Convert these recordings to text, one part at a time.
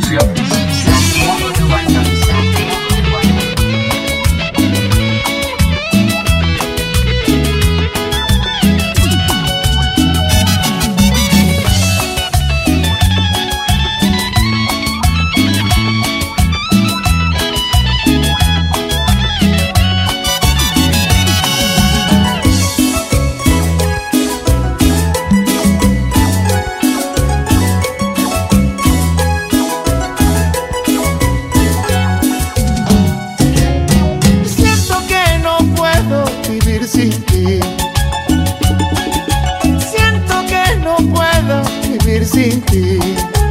yeah ter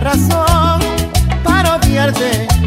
razón para odiarte.